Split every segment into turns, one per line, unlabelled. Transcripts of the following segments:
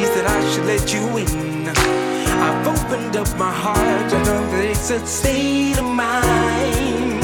that I should let you in. I've opened up my heart, I don't think it's a state of mind.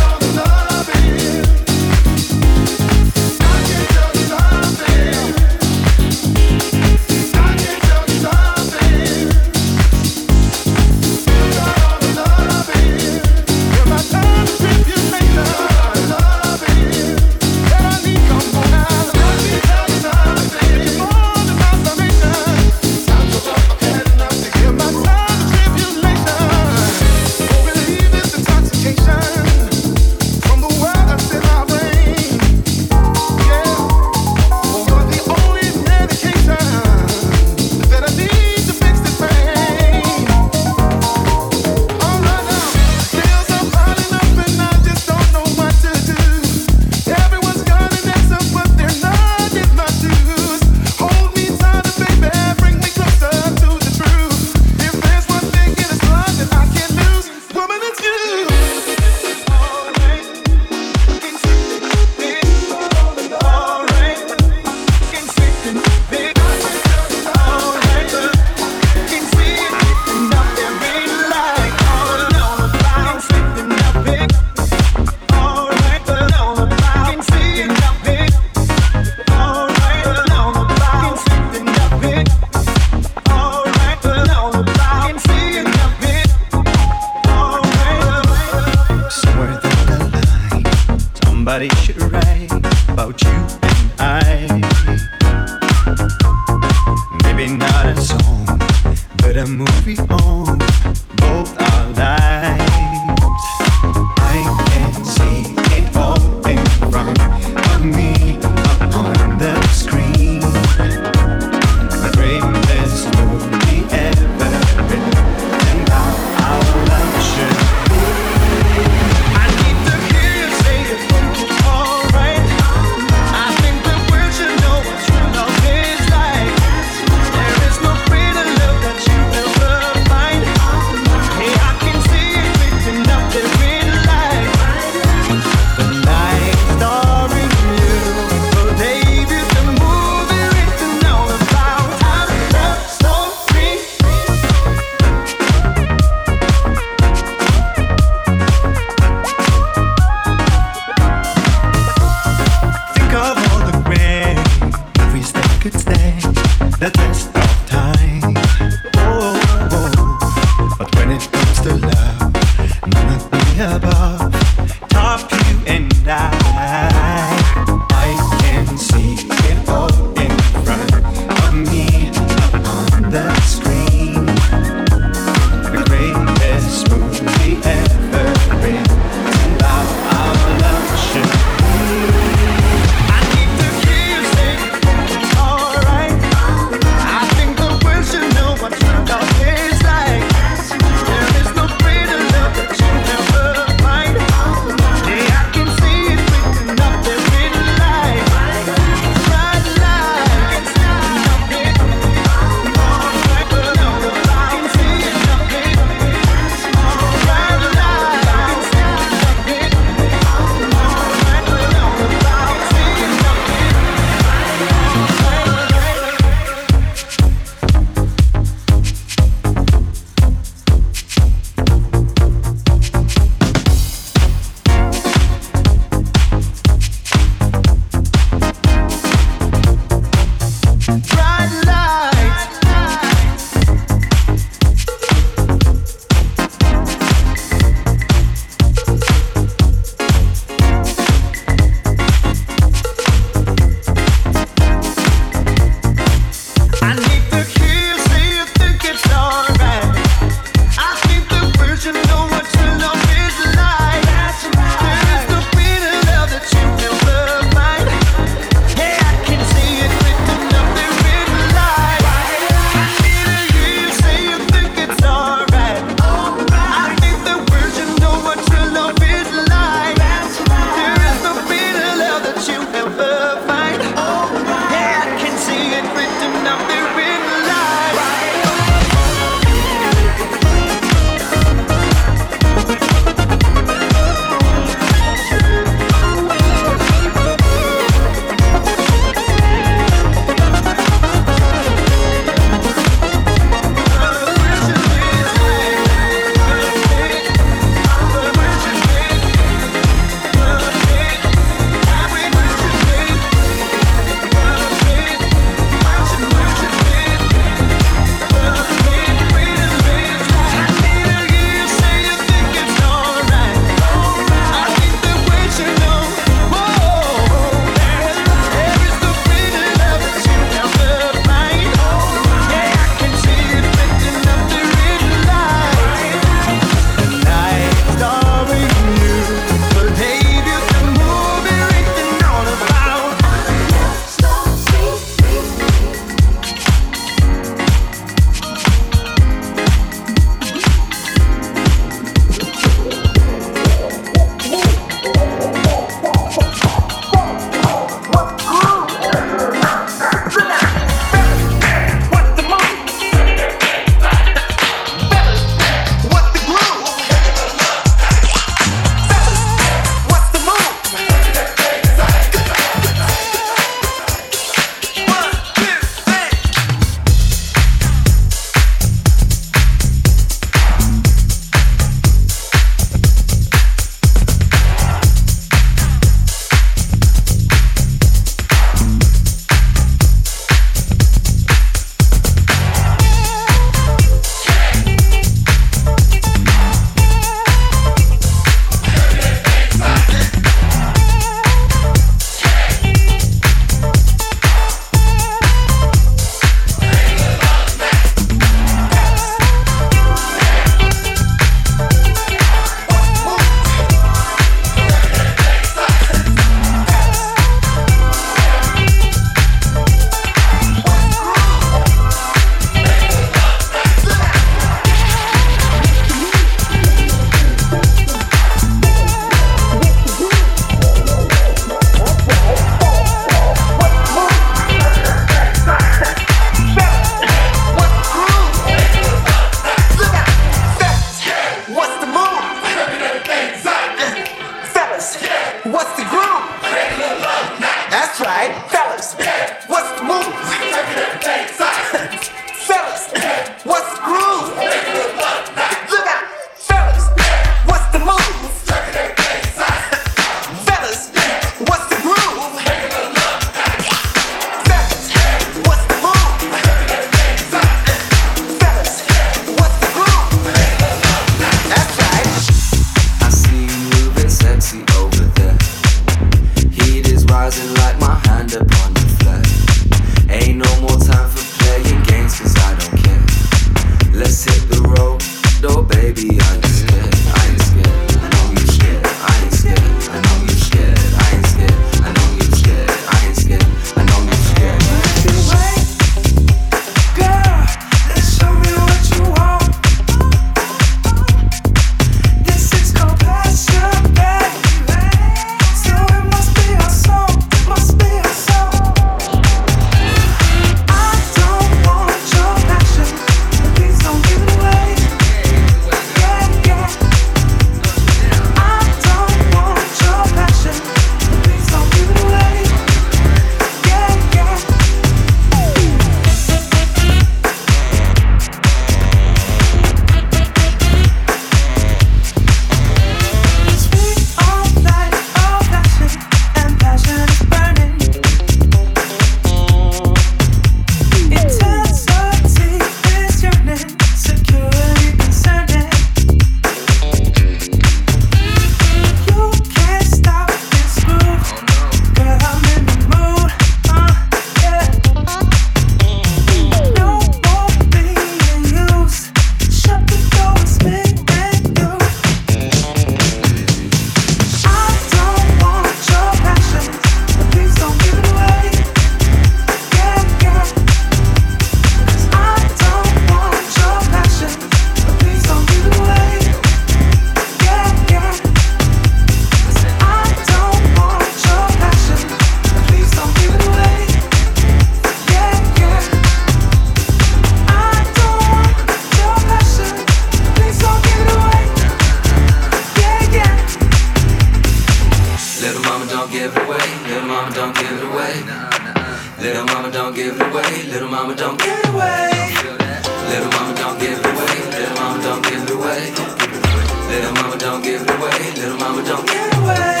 Mama, don't
get away.